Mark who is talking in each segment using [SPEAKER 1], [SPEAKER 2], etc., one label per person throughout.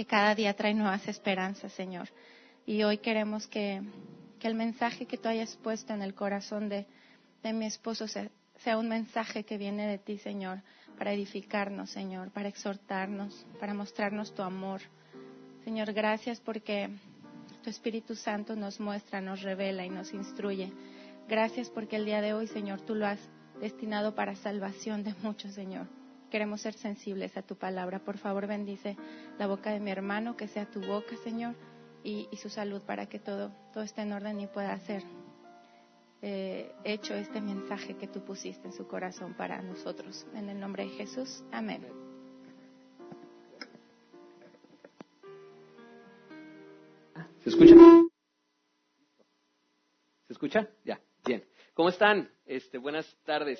[SPEAKER 1] que cada día trae nuevas esperanzas, Señor. Y hoy queremos que, el mensaje que tú hayas puesto en el corazón de, mi esposo sea, sea un mensaje que viene de ti, Señor, para edificarnos, Señor, para exhortarnos, para mostrarnos tu amor. Señor, gracias porque tu Espíritu Santo nos muestra, nos revela y nos instruye. Gracias porque el día de hoy, Señor, tú lo has destinado para salvación de muchos, Señor. Queremos ser sensibles a tu palabra. Por favor, bendice la boca de mi hermano, que sea tu boca, Señor, y, su salud para que todo, todo esté en orden y pueda ser eh, hecho este mensaje que tú pusiste en su corazón para nosotros. En el nombre de Jesús. Amén.
[SPEAKER 2] ¿Se escucha? ¿Se escucha? Ya, bien. ¿Cómo están? Este, buenas tardes.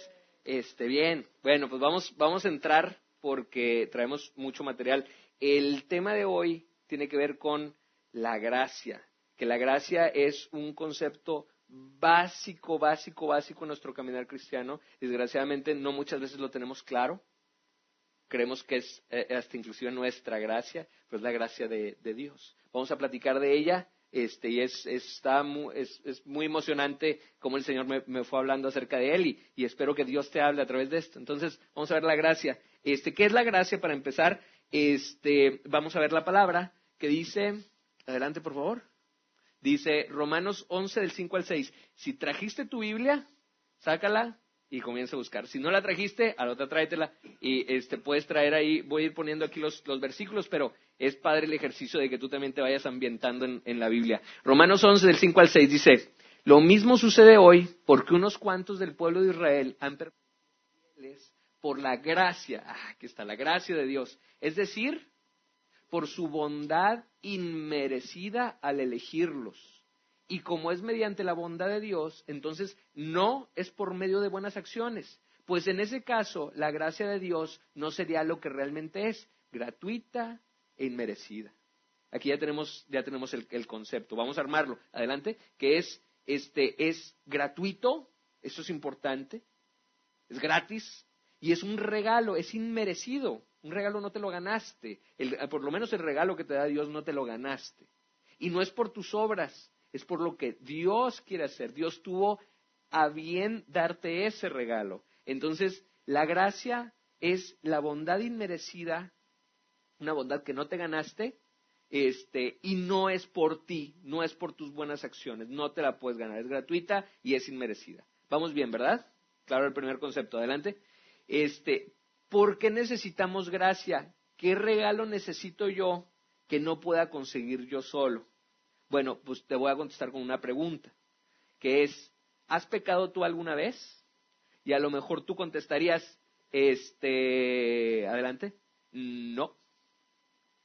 [SPEAKER 2] Este, bien. Bueno, pues vamos, vamos a entrar porque traemos mucho material. El tema de hoy tiene que ver con la gracia, que la gracia es un concepto básico, básico, básico en nuestro caminar cristiano. Desgraciadamente no muchas veces lo tenemos claro. Creemos que es eh, hasta inclusive nuestra gracia, pero es la gracia de, Dios. Vamos a platicar de ella este, y es, está muy, es, muy emocionante como el Señor me, fue hablando acerca de él y, espero que Dios te hable a través de esto. Entonces, vamos a ver la gracia. Este, ¿Qué es la gracia para empezar? Este, vamos a ver la palabra que dice, adelante por favor, dice Romanos 11 del 5 al 6, si trajiste tu Biblia, sácala y comienza a buscar. Si no la trajiste, a la otra tráetela y este, puedes traer ahí, voy a ir poniendo aquí los, versículos, pero es padre el ejercicio de que tú también te vayas ambientando en, la Biblia. Romanos 11 del 5 al 6 dice, lo mismo sucede hoy porque unos cuantos del pueblo de Israel han permanecido por la gracia, ah, aquí está la gracia de Dios, es decir, por su bondad inmerecida al elegirlos y como es mediante la bondad de Dios, entonces no es por medio de buenas acciones. Pues en ese caso, la gracia de Dios no sería lo que realmente es, gratuita inmerecida. Aquí ya tenemos, ya tenemos el, el concepto. Vamos a armarlo. Adelante, que es, este, es gratuito, eso es importante, es gratis, y es un regalo, es inmerecido. Un regalo no te lo ganaste. por lo menos el regalo que te da Dios no te lo ganaste. Y no es por tus obras, es por lo que Dios quiere hacer. Dios tuvo a bien darte ese regalo. Entonces, la gracia es la bondad inmerecida, una bondad que no te ganaste, este, y no es por ti, no es por tus buenas acciones, no te la puedes ganar, es gratuita y es inmerecida. Vamos bien, ¿verdad? Claro, el primer concepto, adelante. Este, ¿por qué necesitamos gracia? ¿Qué regalo necesito yo que no pueda conseguir yo solo? Bueno, pues te voy a contestar con una pregunta, que es, ¿has pecado tú alguna vez? Y a lo mejor tú contestarías, este, adelante, no,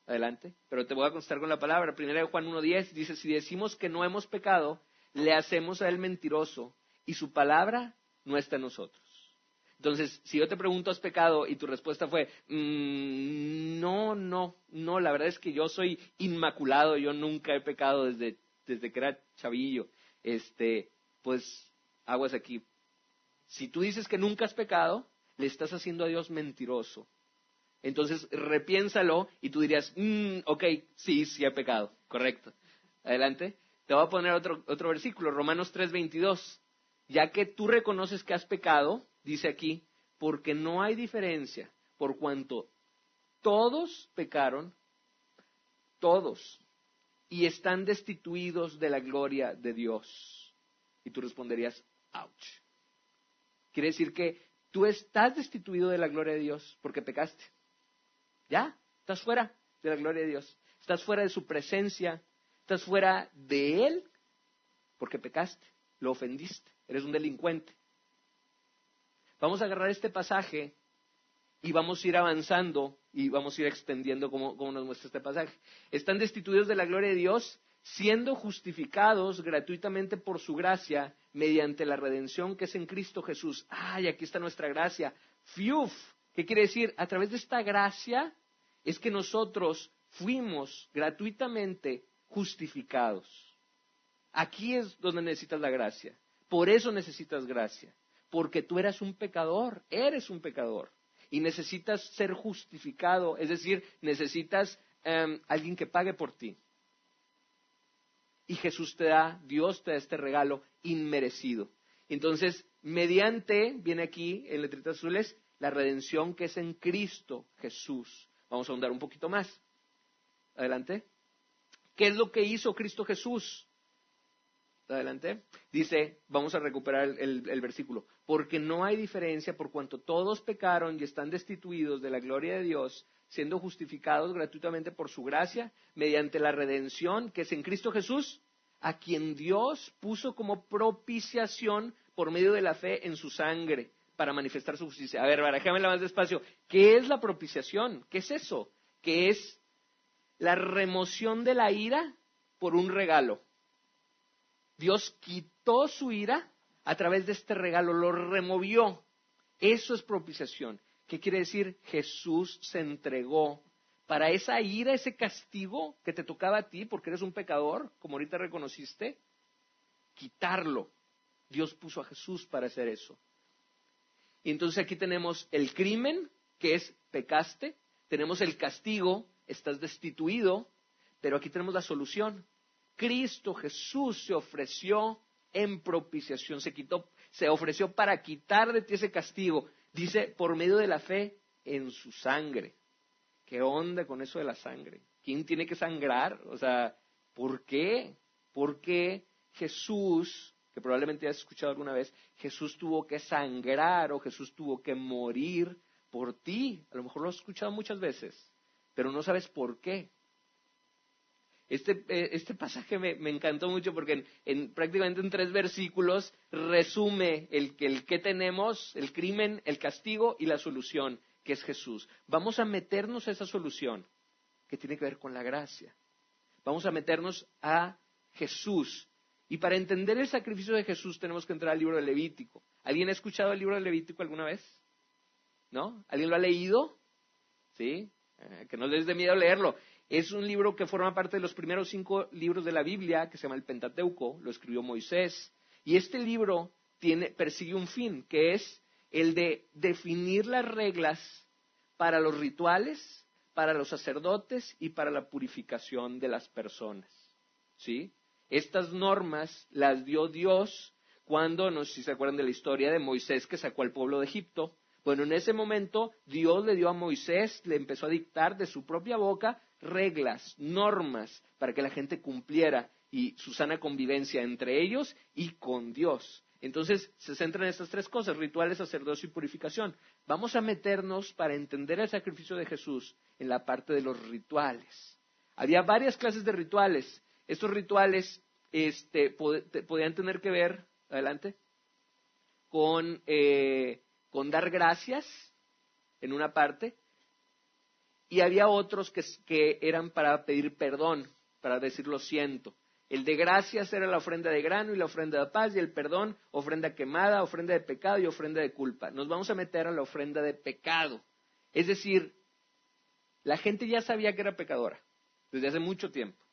[SPEAKER 2] adelante, pero te voy a contestar con la palabra. Primera de Juan 1.10 dice, si decimos que no hemos pecado, le hacemos a él mentiroso y su palabra no está en nosotros. Entonces, si yo te pregunto, ¿has pecado? Y tu respuesta fue, mm, no, no, no, la verdad es que yo soy inmaculado, yo nunca he pecado desde, desde que era chavillo. Este, pues, aguas aquí. Si tú dices que nunca has pecado, le estás haciendo a Dios mentiroso. Entonces, repiénsalo y tú dirías, mm, ok, sí, sí he pecado, correcto. Adelante. Te voy a poner otro, otro versículo, Romanos 3:22. Ya que tú reconoces que has pecado, dice aquí, porque no hay diferencia, por cuanto todos pecaron, todos, y están destituidos de la gloria de Dios. Y tú responderías, ouch. Quiere decir que tú estás destituido de la gloria de Dios porque pecaste. ¿Ya? Estás fuera de la gloria de Dios. Estás fuera de su presencia. Estás fuera de Él porque pecaste. Lo ofendiste. Eres un delincuente. Vamos a agarrar este pasaje y vamos a ir avanzando y vamos a ir extendiendo como, nos muestra este pasaje. Están destituidos de la gloria de Dios, siendo justificados gratuitamente por su gracia mediante la redención que es en Cristo Jesús. ¡Ay, aquí está nuestra gracia! ¡Fiuf! ¿Qué quiere decir? A través de esta gracia es que nosotros fuimos gratuitamente justificados. Aquí es donde necesitas la gracia. Por eso necesitas gracia porque tú eras un pecador, eres un pecador y necesitas ser justificado, es decir, necesitas em, alguien que pague por ti. Y Jesús te da, Dios te da este regalo inmerecido. Entonces, mediante, viene aquí en letritas azules, la redención que es en Cristo Jesús. Vamos a ahondar un poquito más. Adelante. ¿Qué es lo que hizo Cristo Jesús? Adelante. Dice, vamos a recuperar el, el, versículo, porque no hay diferencia por cuanto todos pecaron y están destituidos de la gloria de Dios, siendo justificados gratuitamente por su gracia, mediante la redención que es en Cristo Jesús, a quien Dios puso como propiciación por medio de la fe en su sangre para manifestar su justicia. A ver, barajémela más despacio. ¿Qué es la propiciación? ¿Qué es eso? ¿Qué es la remoción de la ira por un regalo? Dios quitó su ira a través de este regalo, lo removió. Eso es propiciación. ¿Qué quiere decir? Jesús se entregó para esa ira, ese castigo que te tocaba a ti porque eres un pecador, como ahorita reconociste, quitarlo. Dios puso a Jesús para hacer eso. Y entonces aquí tenemos el crimen, que es pecaste, tenemos el castigo, estás destituido, pero aquí tenemos la solución. Cristo Jesús se ofreció en propiciación, se quitó, se ofreció para quitar de ti ese castigo. Dice, por medio de la fe en su sangre. ¿Qué onda con eso de la sangre? ¿Quién tiene que sangrar? O sea, ¿por qué? ¿Por qué Jesús, que probablemente has escuchado alguna vez, Jesús tuvo que sangrar o Jesús tuvo que morir por ti? A lo mejor lo has escuchado muchas veces, pero no sabes por qué. Este, eh, este pasaje me, encantó mucho porque en, prácticamente en tres versículos resume el, el que tenemos, el crimen, el castigo y la solución, que es Jesús. Vamos a meternos a esa solución que tiene que ver con la gracia. Vamos a meternos a Jesús. Y para entender el sacrificio de Jesús tenemos que entrar al libro de Levítico. ¿Alguien ha escuchado el libro de Levítico alguna vez? ¿No? ¿Alguien lo ha leído? ¿Sí? Eh, que no les dé miedo leerlo. Es un libro que forma parte de los primeros cinco libros de la Biblia, que se llama el Pentateuco, lo escribió Moisés. Y este libro tiene, persigue un fin, que es el de definir las reglas para los rituales, para los sacerdotes y para la purificación de las personas. ¿Sí? Estas normas las dio Dios cuando, no sé si se acuerdan de la historia de Moisés que sacó al pueblo de Egipto. Bueno, en ese momento Dios le dio a Moisés, le empezó a dictar de su propia boca reglas, normas para que la gente cumpliera y su sana convivencia entre ellos y con Dios. Entonces se centra en estas tres cosas, rituales, sacerdocio y purificación. Vamos a meternos para entender el sacrificio de Jesús en la parte de los rituales. Había varias clases de rituales. Estos rituales este, podían tener que ver, adelante, eh, con dar gracias en una parte, y había otros que, eran para pedir perdón, para decir lo siento. El de gracias era la ofrenda de grano y la ofrenda de paz y el perdón, ofrenda quemada, ofrenda de pecado y ofrenda de culpa. Nos vamos a meter a la ofrenda de pecado. Es decir, la gente ya sabía que era pecadora desde hace mucho tiempo.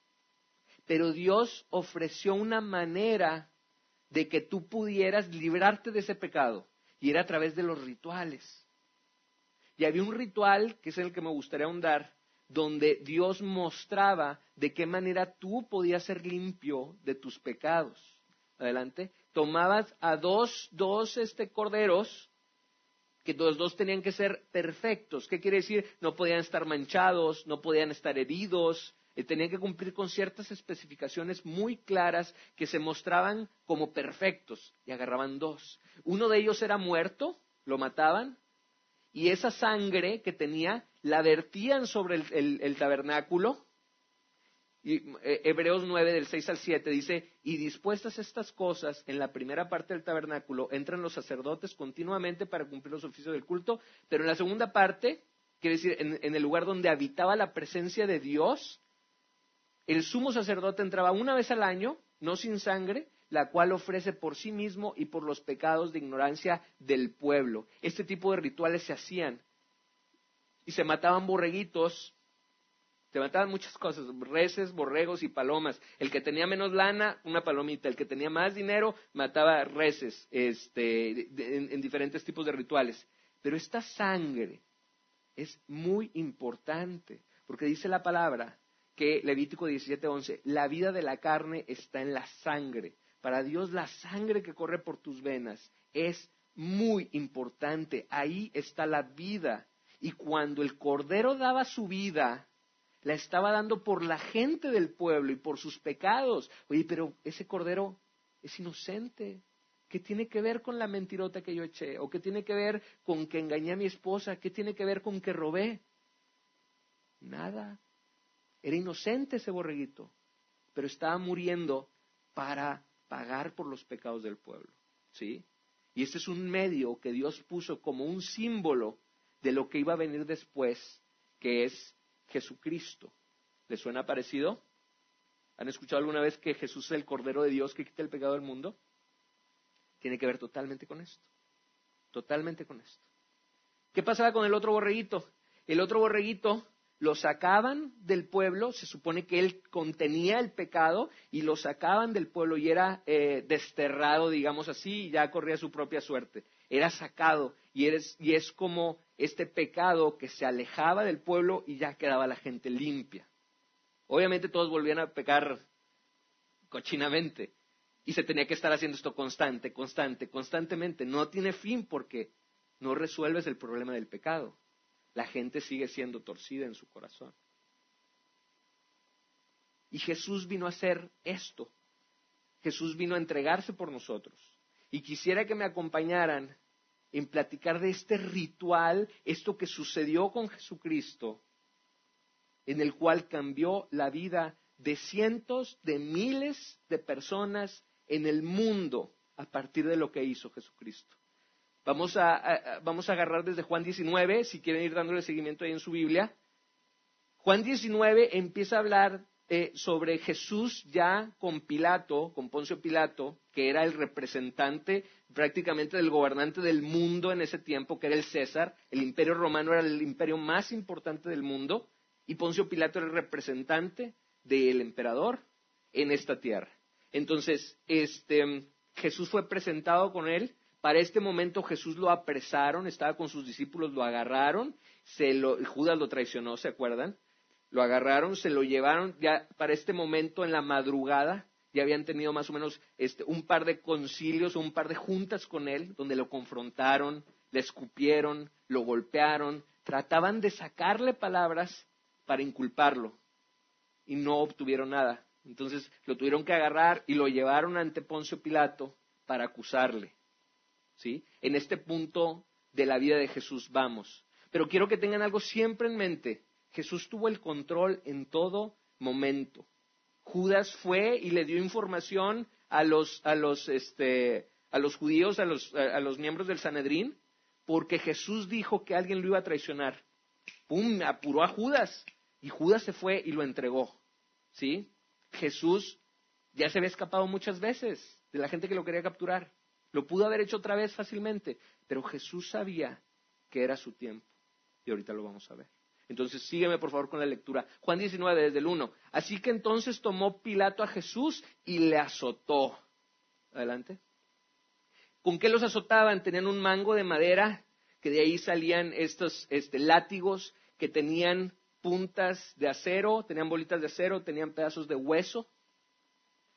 [SPEAKER 2] Pero Dios ofreció una manera de que tú pudieras librarte de ese pecado y era a través de los rituales. Y había un ritual, que es el que me gustaría ahondar, donde Dios mostraba de qué manera tú podías ser limpio de tus pecados. Adelante. Tomabas a dos, dos este, corderos, que los dos tenían que ser perfectos. ¿Qué quiere decir? No podían estar manchados, no podían estar heridos, eh, tenían que cumplir con ciertas especificaciones muy claras que se mostraban como perfectos y agarraban dos. Uno de ellos era muerto, lo mataban, y esa sangre que tenía la vertían sobre el, tabernáculo. Y, eh, Hebreos 9 del 6 al 7 dice, y dispuestas estas cosas en la primera parte del tabernáculo entran los sacerdotes continuamente para cumplir los oficios del culto, pero en la segunda parte, quiere decir, en el lugar donde habitaba la presencia de Dios, el sumo sacerdote entraba una vez al año, no sin sangre, la cual ofrece por sí mismo y por los pecados de ignorancia del pueblo. Este tipo de rituales se hacían. Y se mataban borreguitos, se mataban muchas cosas, reses, borregos y palomas. El que tenía menos lana, una palomita. El que tenía más dinero, mataba reses este, en diferentes tipos de rituales. Pero esta sangre es muy importante Porque dice la palabra que Levítico 17:11, la vida de la carne está en la sangre. Para Dios la sangre que corre por tus venas es muy importante. Ahí está la vida. Y cuando el Cordero daba su vida, la estaba dando por la gente del pueblo y por sus pecados. Oye, pero ese Cordero es inocente. ¿Qué tiene que ver con la mentirota que yo eché? ¿O qué tiene que ver con que engañé a mi esposa? ¿Qué tiene que ver con que robé? Nada. Era inocente ese borreguito, pero estaba muriendo para pagar por los pecados del pueblo. ¿Sí? Y este es un medio que Dios puso como un símbolo de lo que iba a venir después, que es Jesucristo. ¿Les suena parecido? ¿Han escuchado alguna vez que Jesús es el Cordero de Dios que quita el pecado del mundo? Tiene que ver totalmente con esto. Totalmente con esto. ¿Qué pasaba con el otro borreguito? El otro borreguito lo sacaban del pueblo, se supone que él contenía el pecado y lo sacaban del pueblo y era eh, desterrado, digamos así, y ya corría su propia suerte. Era sacado y, y es como este pecado que se alejaba del pueblo y ya quedaba la gente limpia. Obviamente todos volvían a pecar cochinamente y se tenía que estar haciendo esto constante, constante, constantemente. No tiene fin porque no resuelves el problema del pecado la gente sigue siendo torcida en su corazón. Y Jesús vino a hacer esto. Jesús vino a entregarse por nosotros. Y quisiera que me acompañaran en platicar de este ritual, esto que sucedió con Jesucristo, en el cual cambió la vida de cientos de miles de personas en el mundo a partir de lo que hizo Jesucristo. Vamos a, vamos a agarrar desde Juan 19, si quieren ir dándole seguimiento ahí en su Biblia. Juan 19 empieza a hablar eh, sobre Jesús ya con Pilato, con Poncio Pilato, que era el representante prácticamente del gobernante del mundo en ese tiempo, que era el César. El imperio romano era el imperio más importante del mundo y Poncio Pilato era el representante del emperador en esta tierra. Entonces, este, Jesús fue presentado con él para este momento Jesús lo apresaron, estaba con sus discípulos, lo agarraron, se lo, Judas lo traicionó, ¿se acuerdan? Lo agarraron, se lo llevaron, ya para este momento en la madrugada, ya habían tenido más o menos este, un par de concilios o un par de juntas con él, donde lo confrontaron, le escupieron, lo golpearon, trataban de sacarle palabras para inculparlo y no obtuvieron nada. Entonces lo tuvieron que agarrar y lo llevaron ante Poncio Pilato para acusarle. En este punto de la vida de Jesús vamos. Pero quiero que tengan algo siempre en mente. Jesús tuvo el control en todo momento. Judas fue y le dio información a los, a los, este, a los judíos, a los, a los miembros del Sanedrín, porque Jesús dijo que alguien lo iba a traicionar. ¡Pum! Apuró a Judas. Y Judas se fue y lo entregó. ¿Sí? Jesús ya se había escapado muchas veces de la gente que lo quería capturar. Lo pudo haber hecho otra vez fácilmente, pero Jesús sabía que era su tiempo. Y ahorita lo vamos a ver. Entonces sígueme por favor con la lectura. Juan 19 desde el 1. Así que entonces tomó Pilato a Jesús y le azotó. Adelante. ¿Con qué los azotaban? Tenían un mango de madera, que de ahí salían estos este, látigos que tenían puntas de acero, tenían bolitas de acero, tenían pedazos de hueso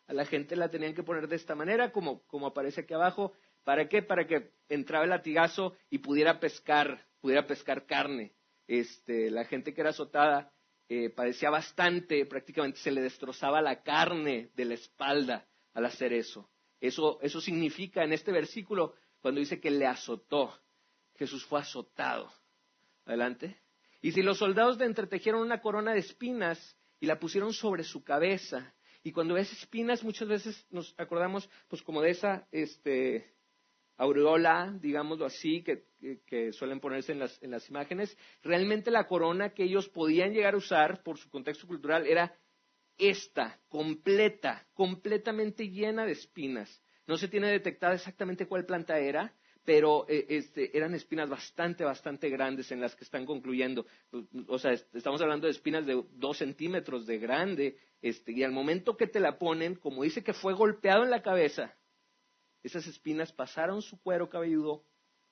[SPEAKER 2] a la gente la tenían que poner de esta manera, como, como aparece aquí abajo. ¿Para qué? Para que entraba el latigazo y pudiera pescar, pudiera pescar carne. Este, la gente que era azotada eh, padecía bastante, prácticamente se le destrozaba la carne de la espalda al hacer eso. Eso, eso significa en este versículo, cuando dice que le azotó, Jesús fue azotado. Adelante. Y si los soldados le entretejieron una corona de espinas y la pusieron sobre su cabeza y cuando ves espinas, muchas veces nos acordamos, pues, como de esa este, aureola, digámoslo así, que, suelen ponerse en las, en las imágenes. Realmente la corona que ellos podían llegar a usar, por su contexto cultural, era esta, completa, completamente llena de espinas. No se tiene detectada exactamente cuál planta era, pero eh, este, eran espinas bastante, bastante grandes en las que están concluyendo. O sea, estamos hablando de espinas de dos centímetros de grande, este, y al momento que te la ponen, como dice que fue golpeado en la cabeza, esas espinas pasaron su cuero cabelludo,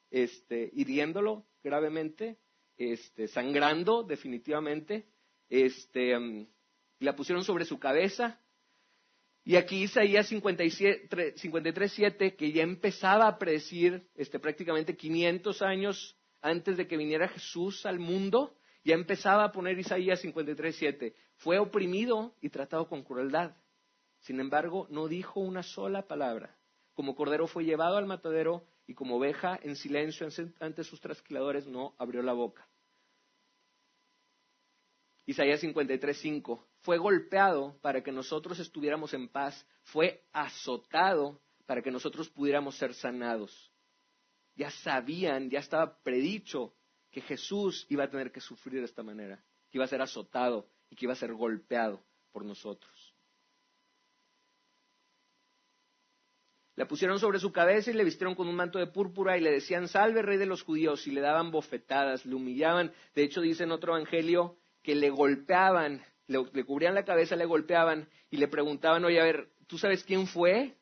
[SPEAKER 2] este, hiriéndolo gravemente, este, sangrando definitivamente, este, mm, la pusieron sobre su cabeza. Y aquí Isaías 53.7, que ya empezaba a predecir este, prácticamente 500 años antes de que viniera Jesús al mundo, ya empezaba a poner Isaías 53.7. Fue oprimido y tratado con crueldad. Sin embargo, no dijo una sola palabra. Como cordero fue llevado al matadero y como oveja en silencio ante sus trasquiladores no abrió la boca. Isaías 53.5. Fue golpeado para que nosotros estuviéramos en paz. Fue azotado para que nosotros pudiéramos ser sanados. Ya sabían, ya estaba predicho que Jesús iba a tener que sufrir de esta manera, que iba a ser azotado y que iba a ser golpeado por nosotros. La pusieron sobre su cabeza y le vistieron con un manto de púrpura y le decían, salve rey de los judíos, y le daban bofetadas, le humillaban. De hecho, dice en otro evangelio que le golpeaban, le, cubrían la cabeza, le golpeaban y le preguntaban, oye, a ver, ¿tú sabes quién fue?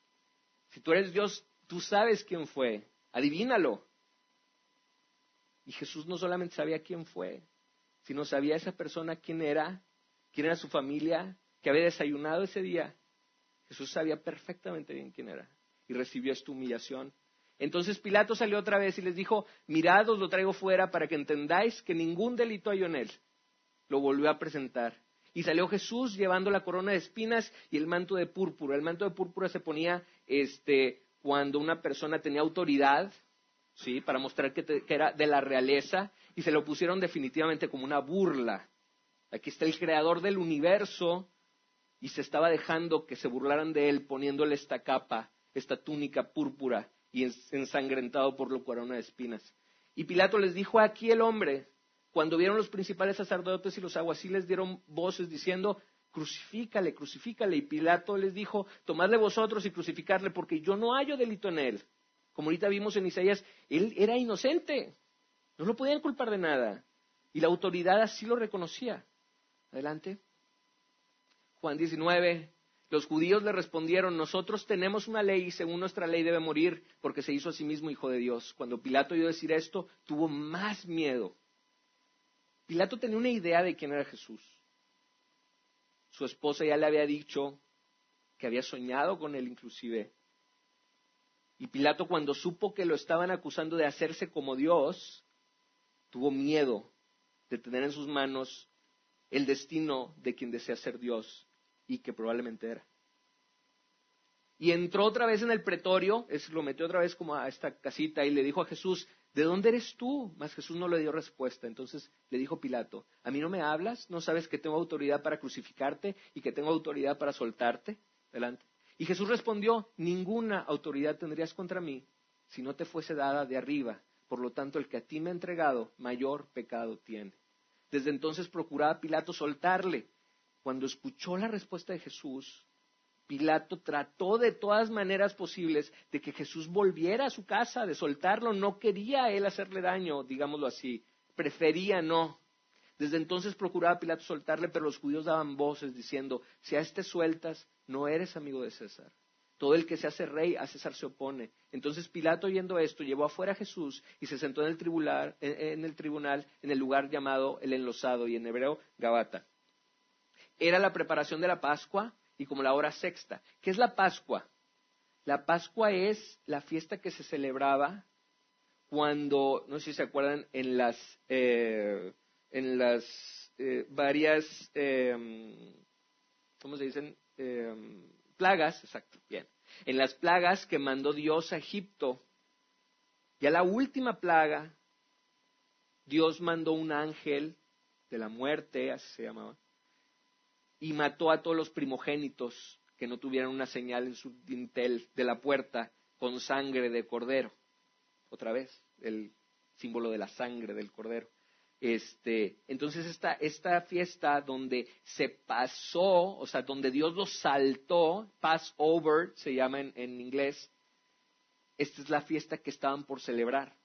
[SPEAKER 2] Si tú eres Dios, tú sabes quién fue, adivínalo. Y Jesús no solamente sabía quién fue, sino sabía esa persona quién era, quién era su familia, que había desayunado ese día. Jesús sabía perfectamente bien quién era y recibió esta humillación. Entonces Pilato salió otra vez y les dijo, mirad, os lo traigo fuera para que entendáis que ningún delito hay en él. Lo volvió a presentar. Y salió Jesús llevando la corona de espinas y el manto de púrpura. El manto de púrpura se ponía este, cuando una persona tenía autoridad, ¿sí? para mostrar que, que era de la realeza, y se lo pusieron definitivamente como una burla. Aquí está el creador del universo y se estaba dejando que se burlaran de él poniéndole esta capa esta túnica púrpura y ensangrentado por la corona de espinas. Y Pilato les dijo, aquí el hombre. Cuando vieron los principales sacerdotes y los aguaciles dieron voces diciendo, crucifícale, crucifícale. Y Pilato les dijo, tomadle vosotros y crucificarle, porque yo no hallo delito en él. Como ahorita vimos en Isaías, él era inocente. No lo podían culpar de nada. Y la autoridad así lo reconocía. Adelante. Juan 19, los judíos le respondieron, nosotros tenemos una ley y según nuestra ley debe morir porque se hizo a sí mismo hijo de Dios. Cuando Pilato oyó decir esto, tuvo más miedo. Pilato tenía una idea de quién era Jesús. Su esposa ya le había dicho que había soñado con él inclusive. Y Pilato cuando supo que lo estaban acusando de hacerse como Dios, tuvo miedo de tener en sus manos el destino de quien desea ser Dios y que probablemente era. Y entró otra vez en el pretorio, es, lo metió otra vez como a esta casita y le dijo a Jesús, ¿de dónde eres tú? Mas Jesús no le dio respuesta. Entonces le dijo Pilato, ¿a mí no me hablas? ¿No sabes que tengo autoridad para crucificarte y que tengo autoridad para soltarte? Adelante. Y Jesús respondió, ninguna autoridad tendrías contra mí si no te fuese dada de arriba. Por lo tanto, el que a ti me ha entregado, mayor pecado tiene. Desde entonces procuraba Pilato soltarle, cuando escuchó la respuesta de Jesús, Pilato trató de todas maneras posibles de que Jesús volviera a su casa, de soltarlo. No quería él hacerle daño, digámoslo así. Prefería no. Desde entonces procuraba Pilato soltarle, pero los judíos daban voces diciendo, si a este sueltas, no eres amigo de César. Todo el que se hace rey a César se opone. Entonces Pilato, oyendo esto, llevó afuera a Jesús y se sentó en el, en el tribunal, en el lugar llamado el enlosado y en hebreo Gabata era la preparación de la Pascua y como la hora sexta. ¿Qué es la Pascua? La Pascua es la fiesta que se celebraba cuando, no sé si se acuerdan, en las, eh, en las eh, varias, eh, ¿cómo se dicen? plagas, exacto, bien. En las plagas que mandó Dios a Egipto, ya la última plaga, Dios mandó un ángel de la muerte, así se llamaba, y mató a todos los primogénitos que no tuvieran una señal en su dintel de la puerta con sangre de cordero. Otra vez, el símbolo de la sangre del cordero. Este, entonces esta, esta fiesta donde se pasó, o sea, donde Dios los saltó, Passover se llama en, en inglés, esta es la fiesta que estaban por celebrar.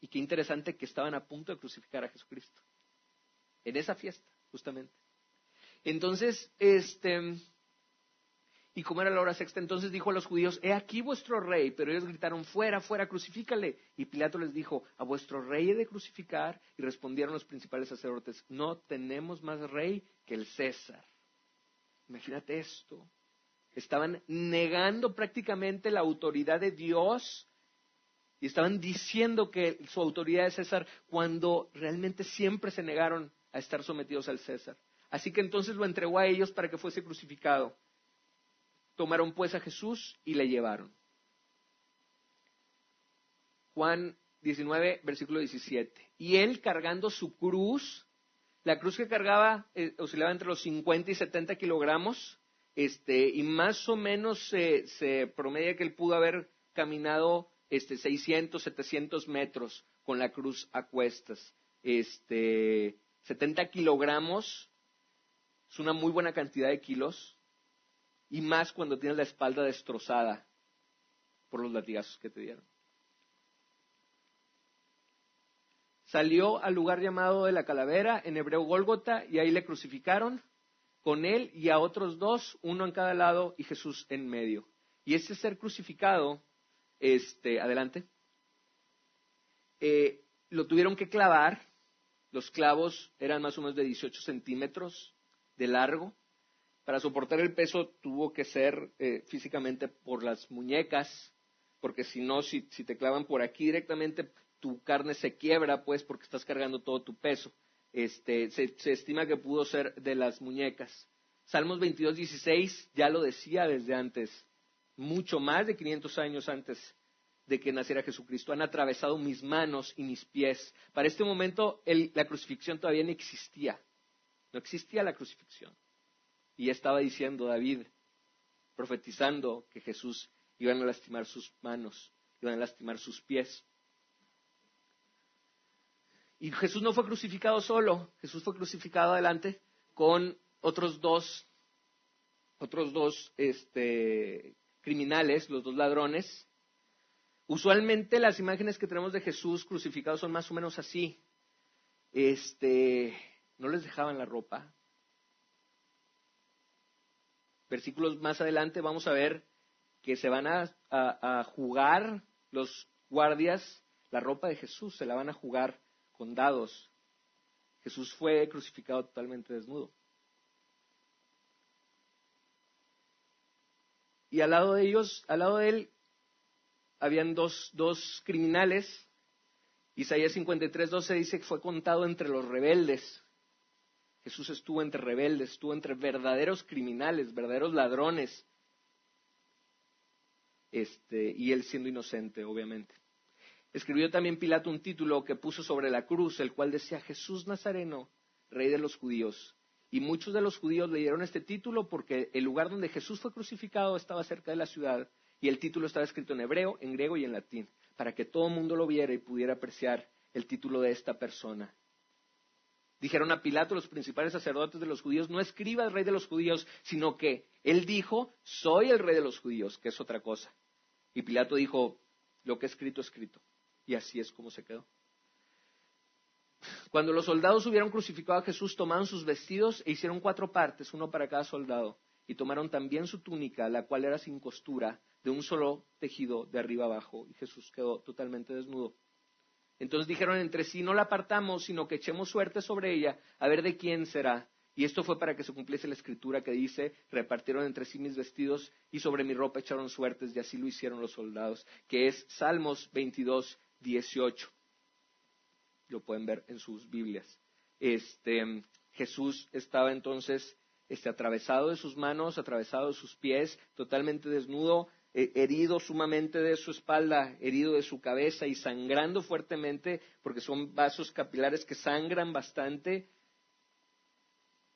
[SPEAKER 2] Y qué interesante que estaban a punto de crucificar a Jesucristo. En esa fiesta, justamente. Entonces, este, Y como era la hora sexta, entonces dijo a los judíos, he aquí vuestro rey. Pero ellos gritaron, fuera, fuera, crucifícale. Y Pilato les dijo, a vuestro rey he de crucificar. Y respondieron los principales sacerdotes, no tenemos más rey que el César. Imagínate esto. Estaban negando prácticamente la autoridad de Dios y estaban diciendo que su autoridad es César cuando realmente siempre se negaron a estar sometidos al César. Así que entonces lo entregó a ellos para que fuese crucificado. Tomaron pues a Jesús y le llevaron. Juan 19, versículo 17. Y él cargando su cruz, la cruz que cargaba eh, oscilaba entre los 50 y 70 kilogramos, este, y más o menos se, promedia que él pudo haber caminado este, 600, 700 metros con la cruz a cuestas. Este, 70 kilogramos es una muy buena cantidad de kilos y más cuando tienes la espalda destrozada por los latigazos que te dieron. Salió al lugar llamado de la calavera, en hebreo Gólgota, y ahí le crucificaron con él y a otros dos, uno en cada lado y Jesús en medio. Y ese ser crucificado, este, adelante, eh, lo tuvieron que clavar. Los clavos eran más o menos de 18 centímetros de largo para soportar el peso tuvo que ser eh, físicamente por las muñecas, porque si no, si, te clavan por aquí directamente, tu carne se quiebra, pues, porque estás cargando todo tu peso. Este, se, estima que pudo ser de las muñecas. Salmos 22, 16 ya lo decía desde antes, mucho más de 500 años antes de que naciera Jesucristo. Han atravesado mis manos y mis pies. Para este momento la crucifixión todavía no existía. No existía la crucifixión. Y estaba diciendo David, profetizando que Jesús iba a lastimar sus manos, iban a lastimar sus pies. Y Jesús no fue crucificado solo, Jesús fue crucificado adelante con otros dos, otros dos este, criminales, los dos ladrones. Usualmente las imágenes que tenemos de Jesús crucificado son más o menos así. Este, no les dejaban la ropa, versículos más adelante vamos a ver que se van a, jugar los guardias la ropa de Jesús, se la van a jugar con dados. Jesús fue crucificado totalmente desnudo. Y al lado de ellos, al lado de él, habían dos, dos criminales. Isaías 53, 12 dice que fue contado entre los rebeldes. Jesús estuvo entre rebeldes, estuvo entre verdaderos criminales, verdaderos ladrones. Este, y él siendo inocente, obviamente. Escribió también Pilato un título que puso sobre la cruz, el cual decía Jesús Nazareno, rey de los judíos. Y muchos de los judíos leyeron este título porque el lugar donde Jesús fue crucificado estaba cerca de la ciudad y el título estaba escrito en hebreo, en griego y en latín, para que todo el mundo lo viera y pudiera apreciar el título de esta persona. Dijeron a Pilato los principales sacerdotes de los judíos, no escriba el rey de los judíos, sino que él dijo, soy el rey de los judíos, que es otra cosa. Y Pilato dijo, lo que he escrito, escrito. Y así es como se quedó. Cuando los soldados hubieron crucificado a Jesús, tomaron sus vestidos e hicieron cuatro partes, uno para cada soldado, y tomaron también su túnica, la cual era sin costura, de un solo tejido de arriba abajo, y Jesús quedó totalmente desnudo. Entonces dijeron entre sí, no la apartamos, sino que echemos suerte sobre ella, a ver de quién será. Y esto fue para que se cumpliese la escritura que dice, repartieron entre sí mis vestidos y sobre mi ropa echaron suertes, y así lo hicieron los soldados, que es Salmos 22, 18. Lo pueden ver en sus Biblias. Este, Jesús estaba entonces este, atravesado de sus manos, atravesado de sus pies, totalmente desnudo, herido sumamente de su espalda, herido de su cabeza y sangrando fuertemente, porque son vasos capilares que sangran bastante.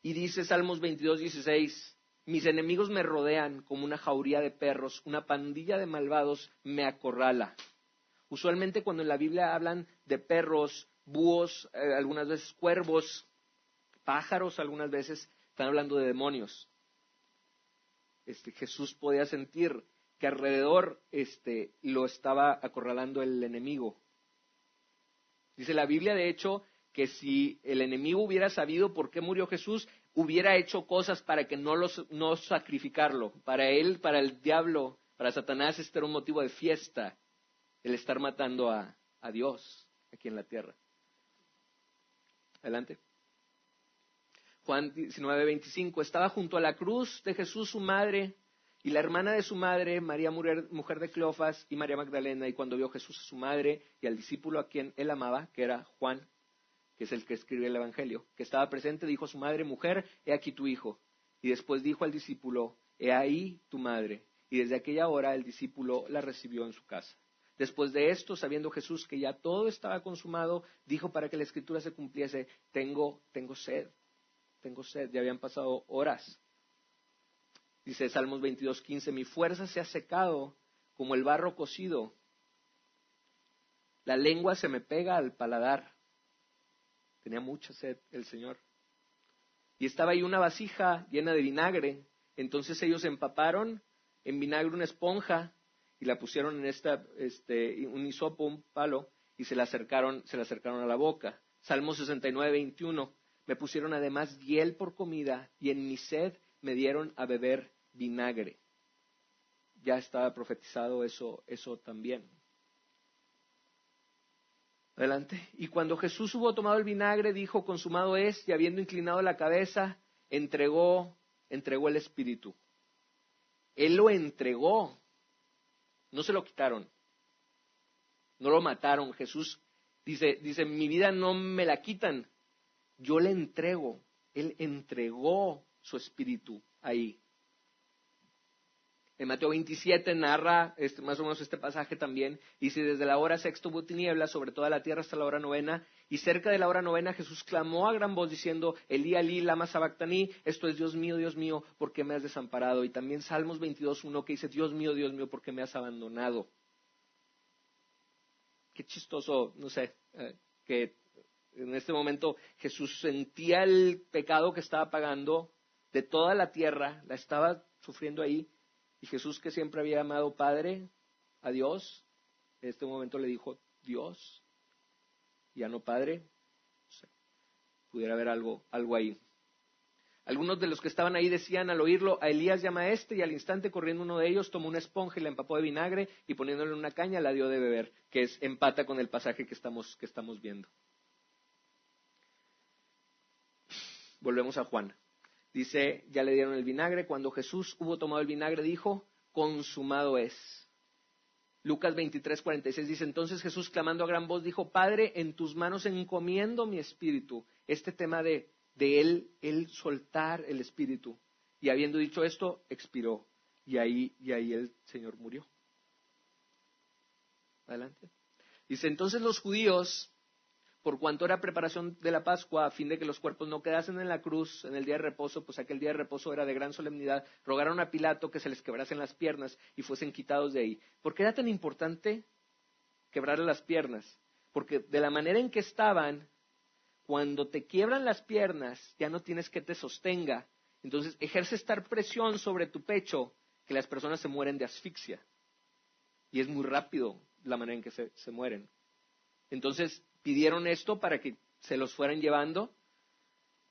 [SPEAKER 2] Y dice Salmos 22, 16, mis enemigos me rodean como una jauría de perros, una pandilla de malvados me acorrala. Usualmente cuando en la Biblia hablan de perros, búhos, eh, algunas veces cuervos, pájaros, algunas veces están hablando de demonios. Este, Jesús podía sentir que alrededor este, lo estaba acorralando el enemigo. Dice la Biblia, de hecho, que si el enemigo hubiera sabido por qué murió Jesús, hubiera hecho cosas para que no, los, no sacrificarlo. Para él, para el diablo, para Satanás, este era un motivo de fiesta, el estar matando a, a Dios aquí en la tierra. Adelante. Juan 19, 25. Estaba junto a la cruz de Jesús su madre y la hermana de su madre, María, mujer de Cleofas, y María Magdalena. Y cuando vio Jesús a su madre y al discípulo a quien él amaba, que era Juan, que es el que escribe el Evangelio, que estaba presente, dijo a su madre, mujer, he aquí tu hijo. Y después dijo al discípulo, he ahí tu madre. Y desde aquella hora el discípulo la recibió en su casa. Después de esto, sabiendo Jesús que ya todo estaba consumado, dijo para que la escritura se cumpliese, tengo, tengo sed, tengo sed, ya habían pasado horas. Dice Salmos 22, 15, mi fuerza se ha secado como el barro cocido, la lengua se me pega al paladar. Tenía mucha sed el Señor. Y estaba ahí una vasija llena de vinagre. Entonces ellos empaparon en vinagre una esponja y la pusieron en esta, este, un hisopo, un palo, y se la acercaron, se la acercaron a la boca. Salmo 69, 21. Me pusieron además hiel por comida y en mi sed me dieron a beber vinagre. Ya estaba profetizado eso, eso también. Adelante. Y cuando Jesús hubo tomado el vinagre, dijo, consumado es, y habiendo inclinado la cabeza, entregó, entregó el Espíritu. Él lo entregó. No se lo quitaron. No lo mataron. Jesús dice, dice, mi vida no me la quitan. Yo le entrego. Él entregó su espíritu ahí. En Mateo 27 narra este, más o menos este pasaje también. Dice, desde la hora sexta hubo tinieblas sobre toda la tierra hasta la hora novena. Y cerca de la hora novena Jesús clamó a gran voz diciendo, Elí, Elí, lama sabactaní, esto es Dios mío, Dios mío, ¿por qué me has desamparado? Y también Salmos 22, 1 que dice, Dios mío, Dios mío, ¿por qué me has abandonado? Qué chistoso, no sé, eh, que en este momento Jesús sentía el pecado que estaba pagando de toda la tierra, la estaba sufriendo ahí, y Jesús, que siempre había amado Padre a Dios, en este momento le dijo Dios, ya no Padre. pudiera haber algo, algo ahí. Algunos de los que estaban ahí decían al oírlo, a Elías llama a este, y al instante corriendo uno de ellos tomó una esponja y la empapó de vinagre y poniéndole en una caña la dio de beber, que es empata con el pasaje que estamos, que estamos viendo. Volvemos a Juan. Dice, ya le dieron el vinagre. Cuando Jesús hubo tomado el vinagre, dijo, consumado es. Lucas 23, 46 dice, entonces Jesús clamando a gran voz dijo, Padre, en tus manos encomiendo mi espíritu. Este tema de, de él, él soltar el espíritu. Y habiendo dicho esto, expiró. Y ahí, y ahí el Señor murió. Adelante. Dice, entonces los judíos por cuanto era preparación de la Pascua, a fin de que los cuerpos no quedasen en la cruz en el día de reposo, pues aquel día de reposo era de gran solemnidad, rogaron a Pilato que se les quebrasen las piernas y fuesen quitados de ahí. ¿Por qué era tan importante quebrarle las piernas? Porque de la manera en que estaban, cuando te quiebran las piernas, ya no tienes que te sostenga. Entonces ejerce estar presión sobre tu pecho que las personas se mueren de asfixia. Y es muy rápido la manera en que se, se mueren. Entonces, pidieron esto para que se los fueran llevando.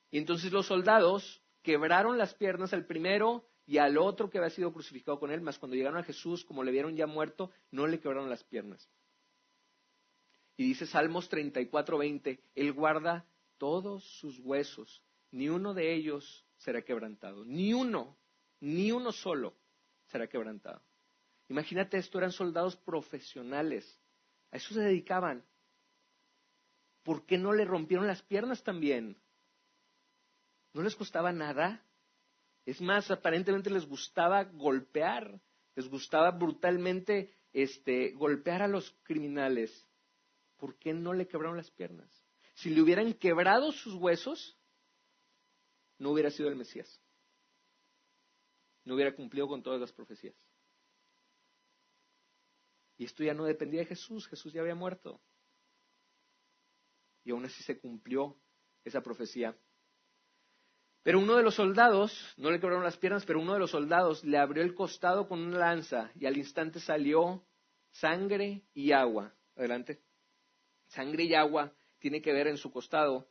[SPEAKER 2] Y entonces los soldados quebraron las piernas al primero y al otro que había sido crucificado con él, mas cuando llegaron a Jesús, como le vieron ya muerto, no le quebraron las piernas. Y dice Salmos 34, 20, Él guarda todos sus huesos, ni uno de ellos será quebrantado, ni uno, ni uno solo será quebrantado. Imagínate esto, eran soldados profesionales, a eso se dedicaban, ¿por qué no le rompieron las piernas también? ¿No les costaba nada? Es más, aparentemente les gustaba golpear, les gustaba brutalmente este, golpear a los criminales. ¿Por qué no le quebraron las piernas? Si le hubieran quebrado sus huesos, no hubiera sido el Mesías. No hubiera cumplido con todas las profecías. Y esto ya no dependía de Jesús, Jesús ya había muerto y aún así se cumplió esa profecía. Pero uno de los soldados, no le quebraron las piernas, pero uno de los soldados le abrió el costado con una lanza y al instante salió sangre y agua. Adelante. Sangre y agua tiene que ver en su costado.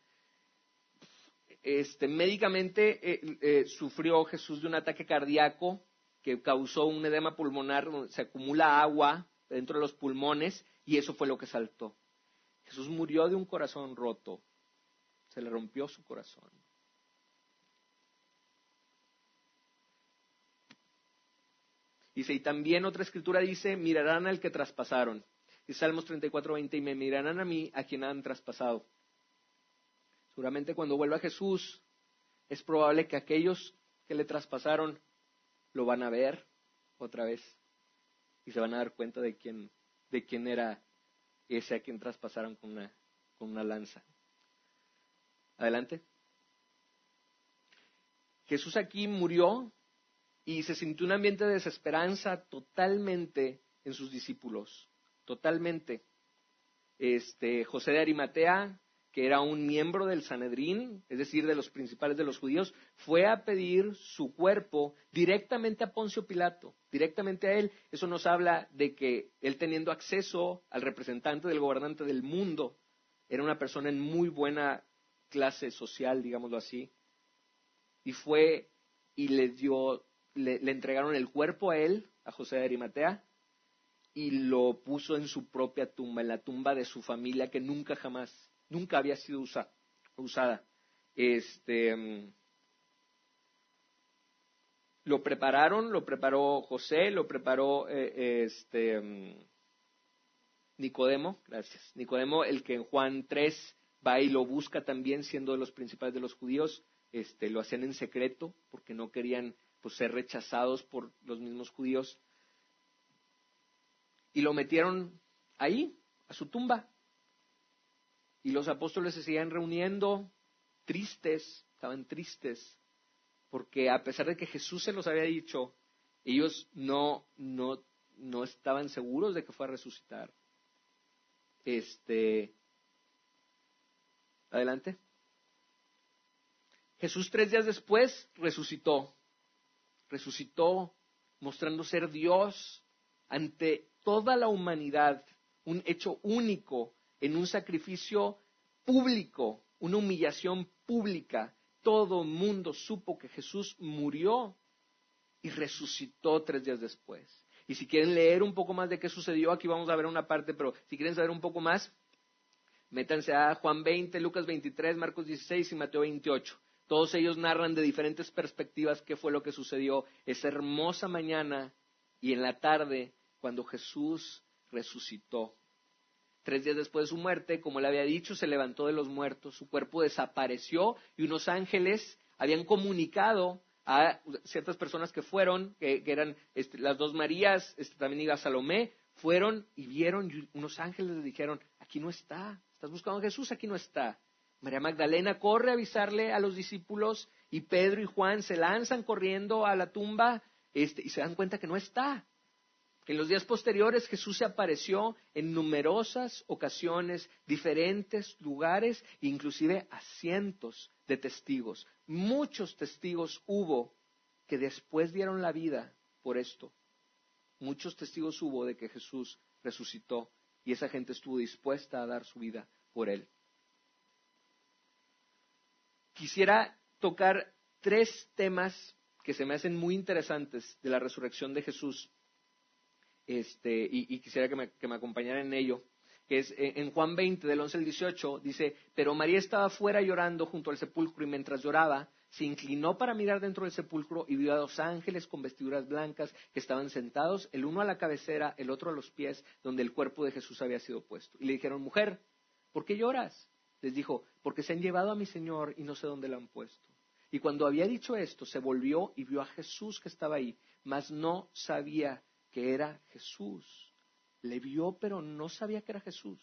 [SPEAKER 2] este, médicamente eh, eh, sufrió Jesús de un ataque cardíaco que causó un edema pulmonar donde se acumula agua dentro de los pulmones y eso fue lo que saltó. Jesús murió de un corazón roto. Se le rompió su corazón. Dice, y también otra escritura dice, mirarán al que traspasaron. Y Salmos 34, 20, y me mirarán a mí, a quien han traspasado. Seguramente cuando vuelva Jesús, es probable que aquellos que le traspasaron lo van a ver otra vez y se van a dar cuenta de quién, de quién era ese a quien traspasaron con una, con una lanza. Adelante. Jesús aquí murió y se sintió un ambiente de desesperanza totalmente en sus discípulos, totalmente. Este, José de Arimatea que era un miembro del Sanedrín, es decir, de los principales de los judíos, fue a pedir su cuerpo directamente a Poncio Pilato, directamente a él. Eso nos habla de que él teniendo acceso al representante del gobernante del mundo, era una persona en muy buena clase social, digámoslo así, y fue y le dio, le, le entregaron el cuerpo a él, a José de Arimatea, y lo puso en su propia tumba, en la tumba de su familia que nunca jamás nunca había sido usada. Este, mm, lo prepararon, lo preparó José, lo preparó eh, este, mm, Nicodemo, gracias. Nicodemo, el que en Juan 3 va y lo busca también, siendo de los principales de los judíos, este, lo hacían en secreto porque no querían pues, ser rechazados por los mismos judíos. Y lo metieron ahí, a su tumba. Y los apóstoles se seguían reuniendo tristes, estaban tristes, porque a pesar de que Jesús se los había dicho, ellos no, no, no estaban seguros de que fuera a resucitar. Este, adelante. Jesús tres días después resucitó, resucitó mostrando ser Dios ante toda la humanidad, un hecho único en un sacrificio público, una humillación pública. Todo el mundo supo que Jesús murió y resucitó tres días después. Y si quieren leer un poco más de qué sucedió, aquí vamos a ver una parte, pero si quieren saber un poco más, métanse a Juan 20, Lucas 23, Marcos 16 y Mateo 28. Todos ellos narran de diferentes perspectivas qué fue lo que sucedió esa hermosa mañana y en la tarde cuando Jesús resucitó. Tres días después de su muerte, como le había dicho, se levantó de los muertos, su cuerpo desapareció y unos ángeles habían comunicado a ciertas personas que fueron, que, eran este, las dos Marías, este, también iba Salomé, fueron y vieron, y unos ángeles les dijeron, aquí no está, estás buscando a Jesús, aquí no está. María Magdalena corre a avisarle a los discípulos y Pedro y Juan se lanzan corriendo a la tumba este, y se dan cuenta que no está. En los días posteriores Jesús se apareció en numerosas ocasiones, diferentes lugares, inclusive a cientos de testigos. Muchos testigos hubo que después dieron la vida por esto. Muchos testigos hubo de que Jesús resucitó y esa gente estuvo dispuesta a dar su vida por él. Quisiera tocar tres temas que se me hacen muy interesantes de la resurrección de Jesús este, y, quisiera que me, acompañaran en ello, que es eh, en Juan 20, del 11 al 18, dice, pero María estaba fuera llorando junto al sepulcro y mientras lloraba, se inclinó para mirar dentro del sepulcro y vio a dos ángeles con vestiduras blancas que estaban sentados, el uno a la cabecera, el otro a los pies, donde el cuerpo de Jesús había sido puesto. Y le dijeron, mujer, ¿por qué lloras? Les dijo, porque se han llevado a mi Señor y no sé dónde lo han puesto. Y cuando había dicho esto, se volvió y vio a Jesús que estaba ahí, mas no sabía que era Jesús. Le vio, pero no sabía que era Jesús.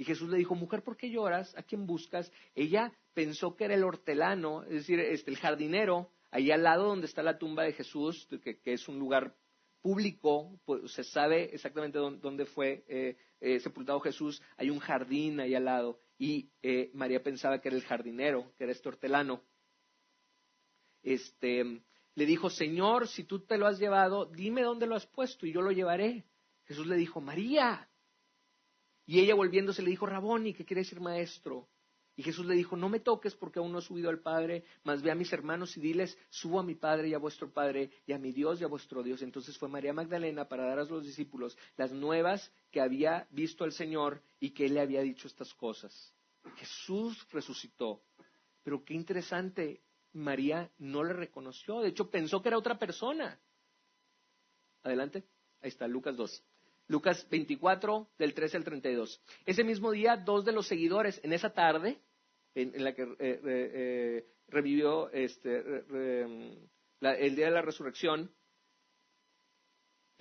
[SPEAKER 2] Y Jesús le dijo, mujer, ¿por qué lloras? ¿A quién buscas? Ella pensó que era el hortelano, es decir, este, el jardinero, ahí al lado donde está la tumba de Jesús, que, es un lugar público, pues, se sabe exactamente dónde, fue eh, eh, sepultado Jesús, hay un jardín ahí al lado, y eh, María pensaba que era el jardinero, que era este hortelano. Este, le dijo, Señor, si tú te lo has llevado, dime dónde lo has puesto y yo lo llevaré. Jesús le dijo, María. Y ella volviéndose le dijo, Raboni, que quiere decir maestro. Y Jesús le dijo, no me toques porque aún no he subido al Padre, mas ve a mis hermanos y diles, subo a mi Padre y a vuestro Padre, y a mi Dios y a vuestro Dios. Entonces fue María Magdalena para dar a los discípulos las nuevas que había visto al Señor y que él le había dicho estas cosas. Jesús resucitó. Pero qué interesante, María no le reconoció, de hecho pensó que era otra persona. Adelante, ahí está, Lucas 2. Lucas 24, del 13 al 32. Ese mismo día, dos de los seguidores, en esa tarde, en, la que eh, eh, revivió este, el día de la resurrección,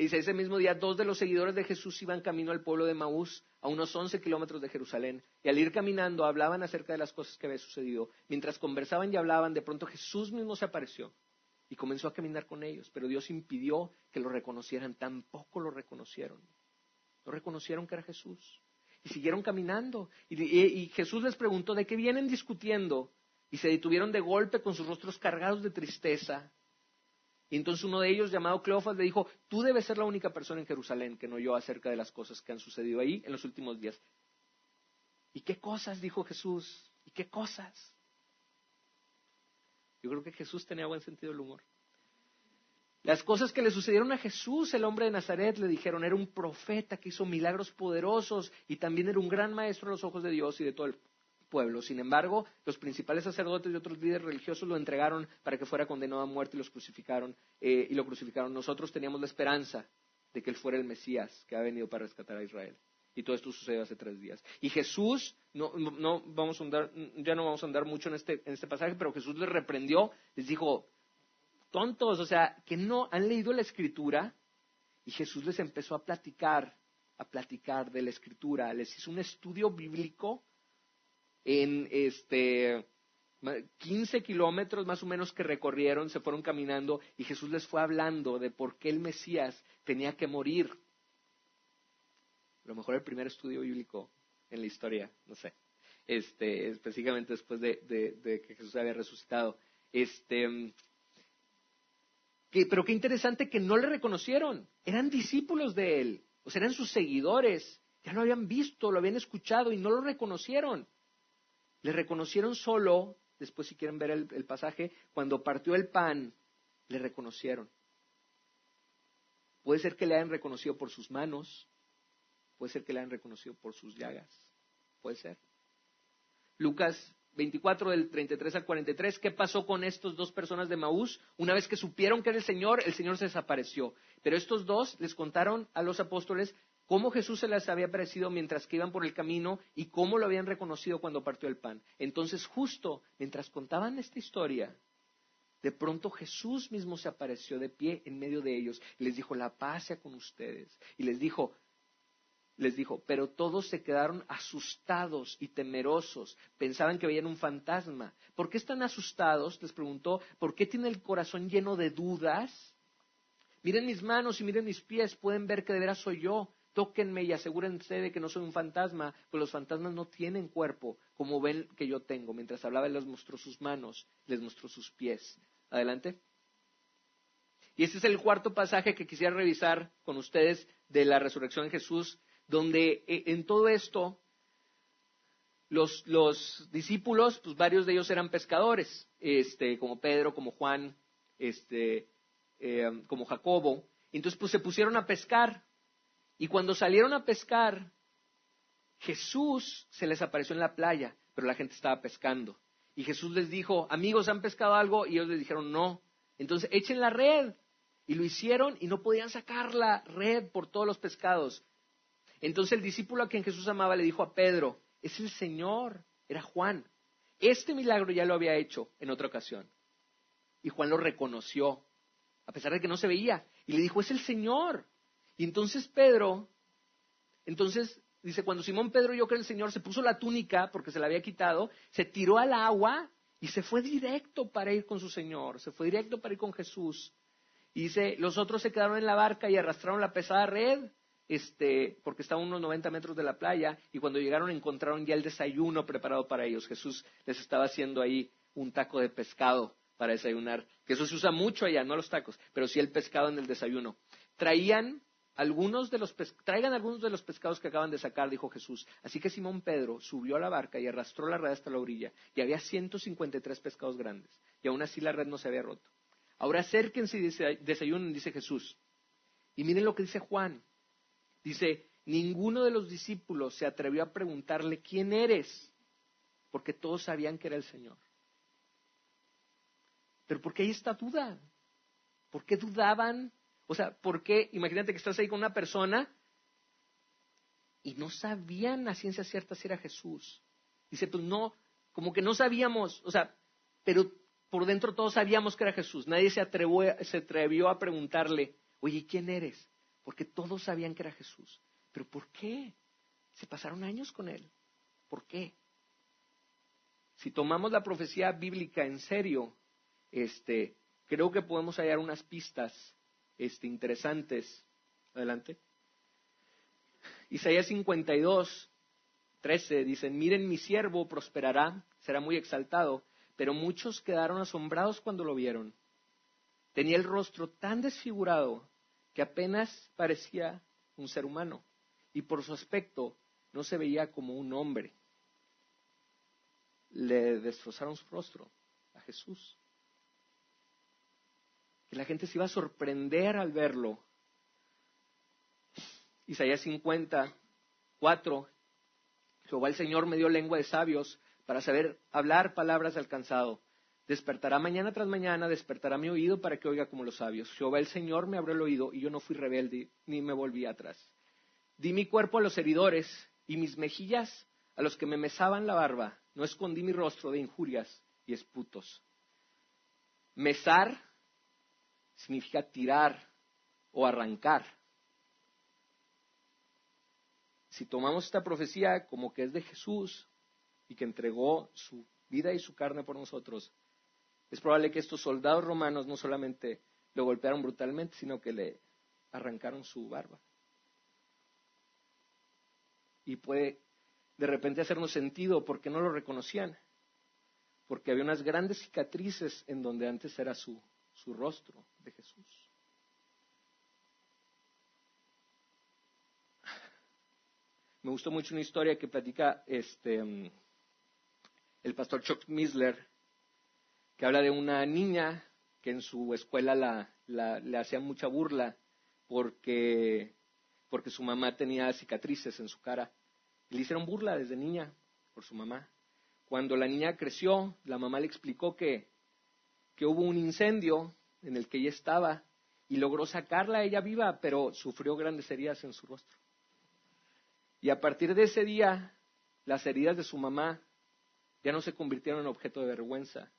[SPEAKER 2] dice, ese mismo día, dos de los seguidores de Jesús iban camino al pueblo de Maús, a unos 11 kilómetros de Jerusalén, y al ir caminando hablaban acerca de las cosas que había sucedido. Mientras conversaban y hablaban, de pronto Jesús mismo se apareció y comenzó a caminar con ellos, pero Dios impidió que lo reconocieran, tampoco lo reconocieron. No reconocieron que era Jesús. Y siguieron caminando. Y, Jesús les preguntó de qué vienen discutiendo. Y se detuvieron de golpe con sus rostros cargados de tristeza. Y entonces uno de ellos, llamado Cleofas, le dijo, tú debes ser la única persona en Jerusalén que no oyó acerca de las cosas que han sucedido ahí en los últimos días. ¿Y qué cosas? dijo Jesús. ¿Y qué cosas? Yo creo que Jesús tenía buen sentido del humor. Las cosas que le sucedieron a Jesús, el hombre de Nazaret, le dijeron, era un profeta que hizo milagros poderosos y también era un gran maestro a los ojos de Dios y de todo el pueblo. Sin embargo, los principales sacerdotes y otros líderes religiosos lo entregaron para que fuera condenado a muerte y los crucificaron eh, y lo crucificaron. Nosotros teníamos la esperanza de que él fuera el Mesías que ha venido para rescatar a Israel. Y todo esto sucedió hace tres días. Y Jesús, no, vamos a andar, ya no vamos a andar mucho en este, en este pasaje, pero Jesús les reprendió, les dijo, tontos, o sea, que no han leído la escritura y Jesús les empezó a platicar, a platicar de la escritura, les hizo un estudio bíblico en este 15 kilómetros más o menos que recorrieron, se fueron caminando y Jesús les fue hablando de por qué el Mesías tenía que morir. A lo mejor el primer estudio bíblico en la historia, no sé, este, específicamente después de, que Jesús había resucitado. Este, pero qué interesante que no le reconocieron. Eran discípulos de él, o sea, eran sus seguidores. Ya lo habían visto, lo habían escuchado y no lo reconocieron. Le reconocieron solo, después si quieren ver el, pasaje, cuando partió el pan, le reconocieron. Puede ser que le hayan reconocido por sus manos, puede ser que le hayan reconocido por sus llagas, puede ser. Lucas 24 del 33 al 43, ¿qué pasó con estos dos personas de Maús? Una vez que supieron que era el Señor, el Señor se desapareció. Pero estos dos les contaron a los apóstoles cómo Jesús se les había aparecido mientras que iban por el camino y cómo lo habían reconocido cuando partió el pan. Entonces, justo mientras contaban esta historia, de pronto Jesús mismo se apareció de pie en medio de ellos y les dijo, la paz sea con ustedes. Y les dijo, les dijo, pero todos se quedaron asustados y temerosos, pensaban que veían un fantasma. ¿Por qué están asustados? Les preguntó, ¿por qué tiene el corazón lleno de dudas? Miren mis manos y miren mis pies, pueden ver que de veras soy yo. Tóquenme y asegúrense de que no soy un fantasma, pues los fantasmas no tienen cuerpo, como ven que yo tengo. Mientras hablaba, les mostró sus manos, les mostró sus pies. Adelante. Y este es el cuarto pasaje que quisiera revisar con ustedes de la resurrección de Jesús donde eh, en todo esto los, discípulos, pues varios de ellos eran pescadores, este, como Pedro, como Juan, este, eh, como Jacobo. Entonces, pues se pusieron a pescar. Y cuando salieron a pescar, Jesús se les apareció en la playa, pero la gente estaba pescando. Y Jesús les dijo, amigos, ¿han pescado algo? Y ellos les dijeron, no. Entonces, echen la red. Y lo hicieron y no podían sacar la red por todos los pescados. Entonces el discípulo a quien Jesús amaba le dijo a Pedro, es el Señor, era Juan. Este milagro ya lo había hecho en otra ocasión. Y Juan lo reconoció, a pesar de que no se veía, y le dijo, es el Señor. Y entonces Pedro, entonces dice, cuando Simón Pedro yo que el Señor se puso la túnica porque se la había quitado, se tiró al agua y se fue directo para ir con su Señor, se fue directo para ir con Jesús. Y dice, los otros se quedaron en la barca y arrastraron la pesada red este, porque estaban unos 90 metros de la playa, y cuando llegaron encontraron ya el desayuno preparado para ellos. Jesús les estaba haciendo ahí un taco de pescado para desayunar, que eso se usa mucho allá, no los tacos, pero sí el pescado en el desayuno. Traían algunos de los traigan algunos de los pescados que acaban de sacar, dijo Jesús. Así que Simón Pedro subió a la barca y arrastró la red hasta la orilla, y había 153 pescados grandes, y aún así la red no se había roto. Ahora acérquense y desayunen, dice Jesús. Y miren lo que dice Juan. Dice, ninguno de los discípulos se atrevió a preguntarle, ¿quién eres? Porque todos sabían que era el Señor. Pero ¿por qué hay esta duda? ¿Por qué dudaban? O sea, ¿por qué? Imagínate que estás ahí con una persona y no sabían a ciencia cierta si era Jesús. Dice, pues no, como que no sabíamos, o sea, pero por dentro todos sabíamos que era Jesús. Nadie se se atrevió a preguntarle, oye, ¿quién eres? Porque todos sabían que era Jesús. ¿Pero por qué? Se pasaron años con él. ¿Por qué? Si tomamos la profecía bíblica en serio, este, creo que podemos hallar unas pistas este, interesantes. Adelante. Isaías 52, 13 dicen, miren mi siervo prosperará, será muy exaltado, pero muchos quedaron asombrados cuando lo vieron. Tenía el rostro tan desfigurado que apenas parecía un ser humano y por su aspecto no se veía como un hombre. Le destrozaron su rostro a Jesús. Y la gente se iba a sorprender al verlo. Isaías 54, Jehová el Señor me dio lengua de sabios para saber hablar palabras de alcanzado. Despertará mañana tras mañana, despertará mi oído para que oiga como los sabios. Jehová el Señor me abrió el oído y yo no fui rebelde ni me volví atrás. Di mi cuerpo a los heridores y mis mejillas a los que me mesaban la barba. No escondí mi rostro de injurias y esputos. Mesar significa tirar o arrancar. Si tomamos esta profecía como que es de Jesús y que entregó su vida y su carne por nosotros, es probable que estos soldados romanos no solamente lo golpearon brutalmente, sino que le arrancaron su barba. Y puede de repente hacernos sentido porque no lo reconocían, porque había unas grandes cicatrices en donde antes era su, su rostro de Jesús. Me gustó mucho una historia que platica este, el pastor Chuck Misler que habla de una niña que en su escuela la, le hacía mucha burla porque, porque su mamá tenía cicatrices en su cara. Y le hicieron burla desde niña por su mamá. Cuando la niña creció, la mamá le explicó que, que hubo un incendio en el que ella estaba y logró sacarla ella viva, pero sufrió grandes heridas en su rostro. Y a partir de ese día, las heridas de su mamá ya no se convirtieron en objeto de vergüenza,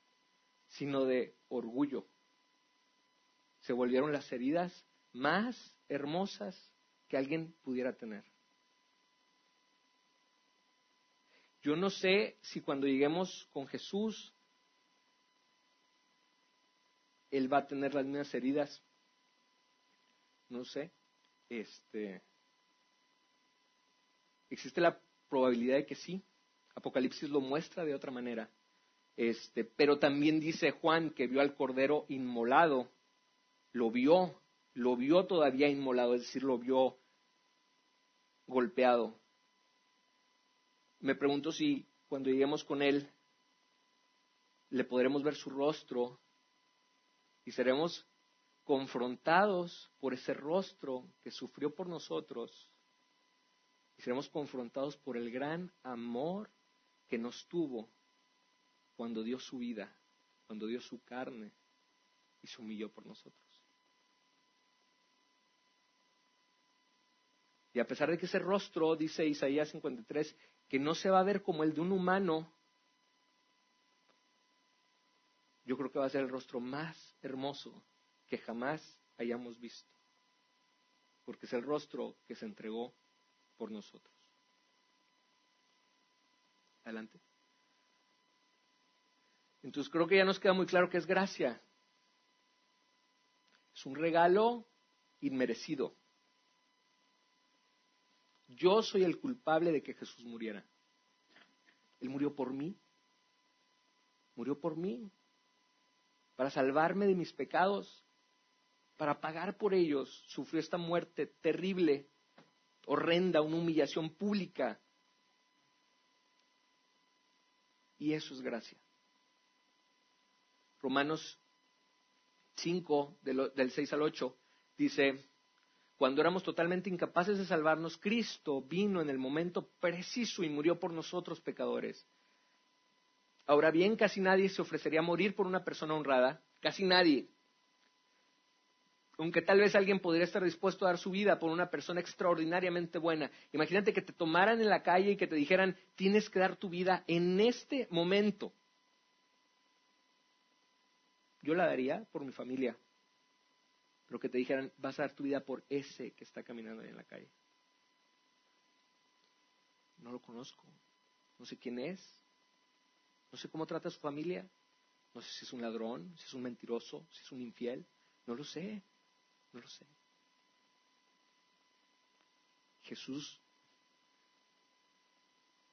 [SPEAKER 2] sino de orgullo. Se volvieron las heridas más hermosas que alguien pudiera tener. Yo no sé si cuando lleguemos con Jesús, Él va a tener las mismas heridas. No sé. Este, existe la probabilidad de que sí. Apocalipsis lo muestra de otra manera. Este, pero también dice Juan que vio al cordero inmolado, lo vio, lo vio todavía inmolado, es decir, lo vio golpeado. Me pregunto si cuando lleguemos con él le podremos ver su rostro y seremos confrontados por ese rostro que sufrió por nosotros y seremos confrontados por el gran amor que nos tuvo cuando dio su vida, cuando dio su carne y se humilló por nosotros. Y a pesar de que ese rostro, dice Isaías 53, que no se va a ver como el de un humano, yo creo que va a ser el rostro más hermoso que jamás hayamos visto, porque es el rostro que se entregó por nosotros. Adelante. Entonces creo que ya nos queda muy claro que es gracia. Es un regalo inmerecido. Yo soy el culpable de que Jesús muriera. Él murió por mí. Murió por mí. Para salvarme de mis pecados. para pagar por ellos, sufrió esta muerte terrible, horrenda, una humillación pública. Y eso es gracia. Romanos 5, del 6 al 8, dice, cuando éramos totalmente incapaces de salvarnos, Cristo vino en el momento preciso y murió por nosotros pecadores. Ahora bien, casi nadie se ofrecería a morir por una persona honrada, casi nadie. Aunque tal vez alguien podría estar dispuesto a dar su vida por una persona extraordinariamente buena. Imagínate que te tomaran en la calle y que te dijeran, tienes que dar tu vida en este momento. Yo la daría por mi familia, pero que te dijeran, vas a dar tu vida por ese que está caminando ahí en la calle. No lo conozco, no sé quién es, no sé cómo trata su familia, no sé si es un ladrón, si es un mentiroso, si es un infiel, no lo sé, no lo sé. Jesús.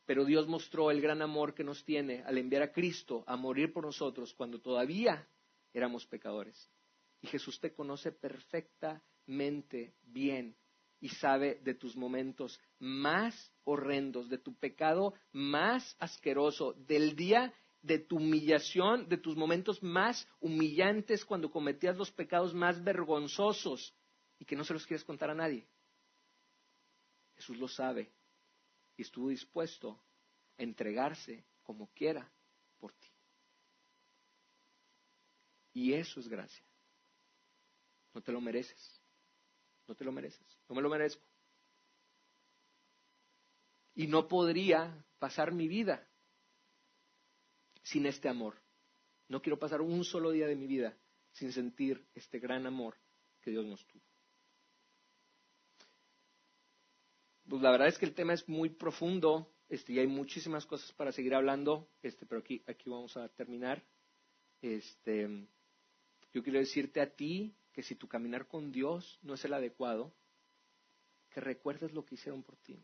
[SPEAKER 2] Pero Dios mostró el gran amor que nos tiene al enviar a Cristo a morir por nosotros cuando todavía éramos pecadores. Y Jesús te conoce perfectamente bien y sabe de tus momentos más horrendos, de tu pecado más asqueroso, del día de tu humillación, de tus momentos más humillantes cuando cometías los pecados más vergonzosos y que no se los quieres contar a nadie. Jesús lo sabe y estuvo dispuesto a entregarse como quiera por ti. Y eso es gracia. No te lo mereces. No te lo mereces. No me lo merezco. Y no podría pasar mi vida sin este amor. No quiero pasar un solo día de mi vida sin sentir este gran amor que Dios nos tuvo. Pues la verdad es que el tema es muy profundo este, y hay muchísimas cosas para seguir hablando, este, pero aquí, aquí vamos a terminar. Este, yo quiero decirte a ti que si tu caminar con Dios no es el adecuado, que recuerdes lo que hicieron por ti.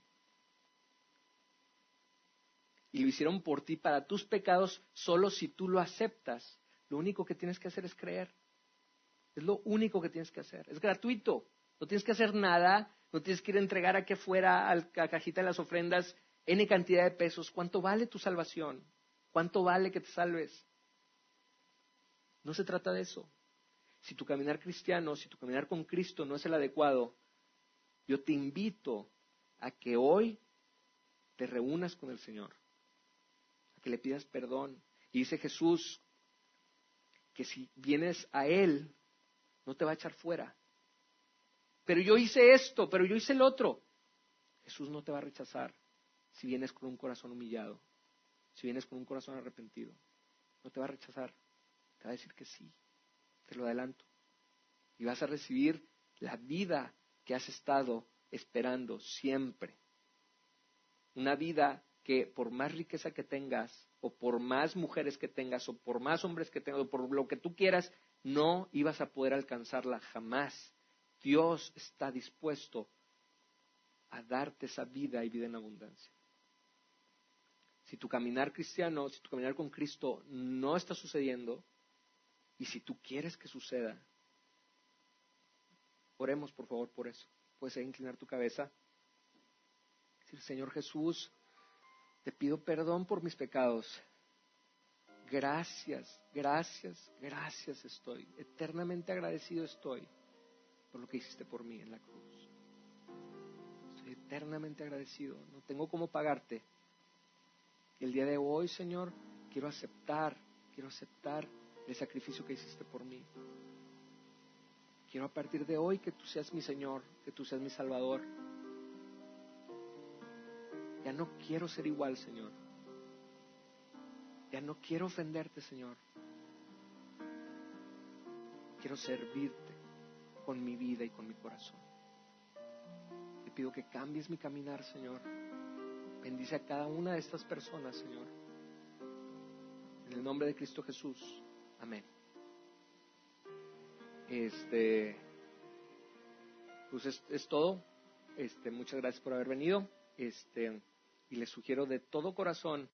[SPEAKER 2] Y lo hicieron por ti para tus pecados solo si tú lo aceptas. Lo único que tienes que hacer es creer. Es lo único que tienes que hacer. Es gratuito. No tienes que hacer nada. No tienes que ir a entregar aquí afuera a la cajita de las ofrendas N cantidad de pesos. ¿Cuánto vale tu salvación? ¿Cuánto vale que te salves? No se trata de eso si tu caminar cristiano, si tu caminar con Cristo no es el adecuado, yo te invito a que hoy te reúnas con el Señor, a que le pidas perdón. Y dice Jesús que si vienes a Él, no te va a echar fuera. Pero yo hice esto, pero yo hice el otro. Jesús no te va a rechazar si vienes con un corazón humillado, si vienes con un corazón arrepentido. No te va a rechazar, te va a decir que sí te lo adelanto. Y vas a recibir la vida que has estado esperando siempre. Una vida que por más riqueza que tengas, o por más mujeres que tengas, o por más hombres que tengas, o por lo que tú quieras, no ibas a poder alcanzarla jamás. Dios está dispuesto a darte esa vida y vida en abundancia. Si tu caminar cristiano, si tu caminar con Cristo no está sucediendo, y si tú quieres que suceda, oremos por favor por eso. Puedes inclinar tu cabeza. Decir, Señor Jesús, te pido perdón por mis pecados. Gracias, gracias, gracias estoy. Eternamente agradecido estoy por lo que hiciste por mí en la cruz. Estoy eternamente agradecido. No tengo cómo pagarte. El día de hoy, Señor, quiero aceptar, quiero aceptar el sacrificio que hiciste por mí. Quiero a partir de hoy que tú seas mi Señor, que tú seas mi Salvador. Ya no quiero ser igual, Señor. Ya no quiero ofenderte, Señor. Quiero servirte con mi vida y con mi corazón. Te pido que cambies mi caminar, Señor. Bendice a cada una de estas personas, Señor. En el nombre de Cristo Jesús. Amén. Este, pues es, es, todo. Este, muchas gracias por haber venido. Este, y les sugiero de todo corazón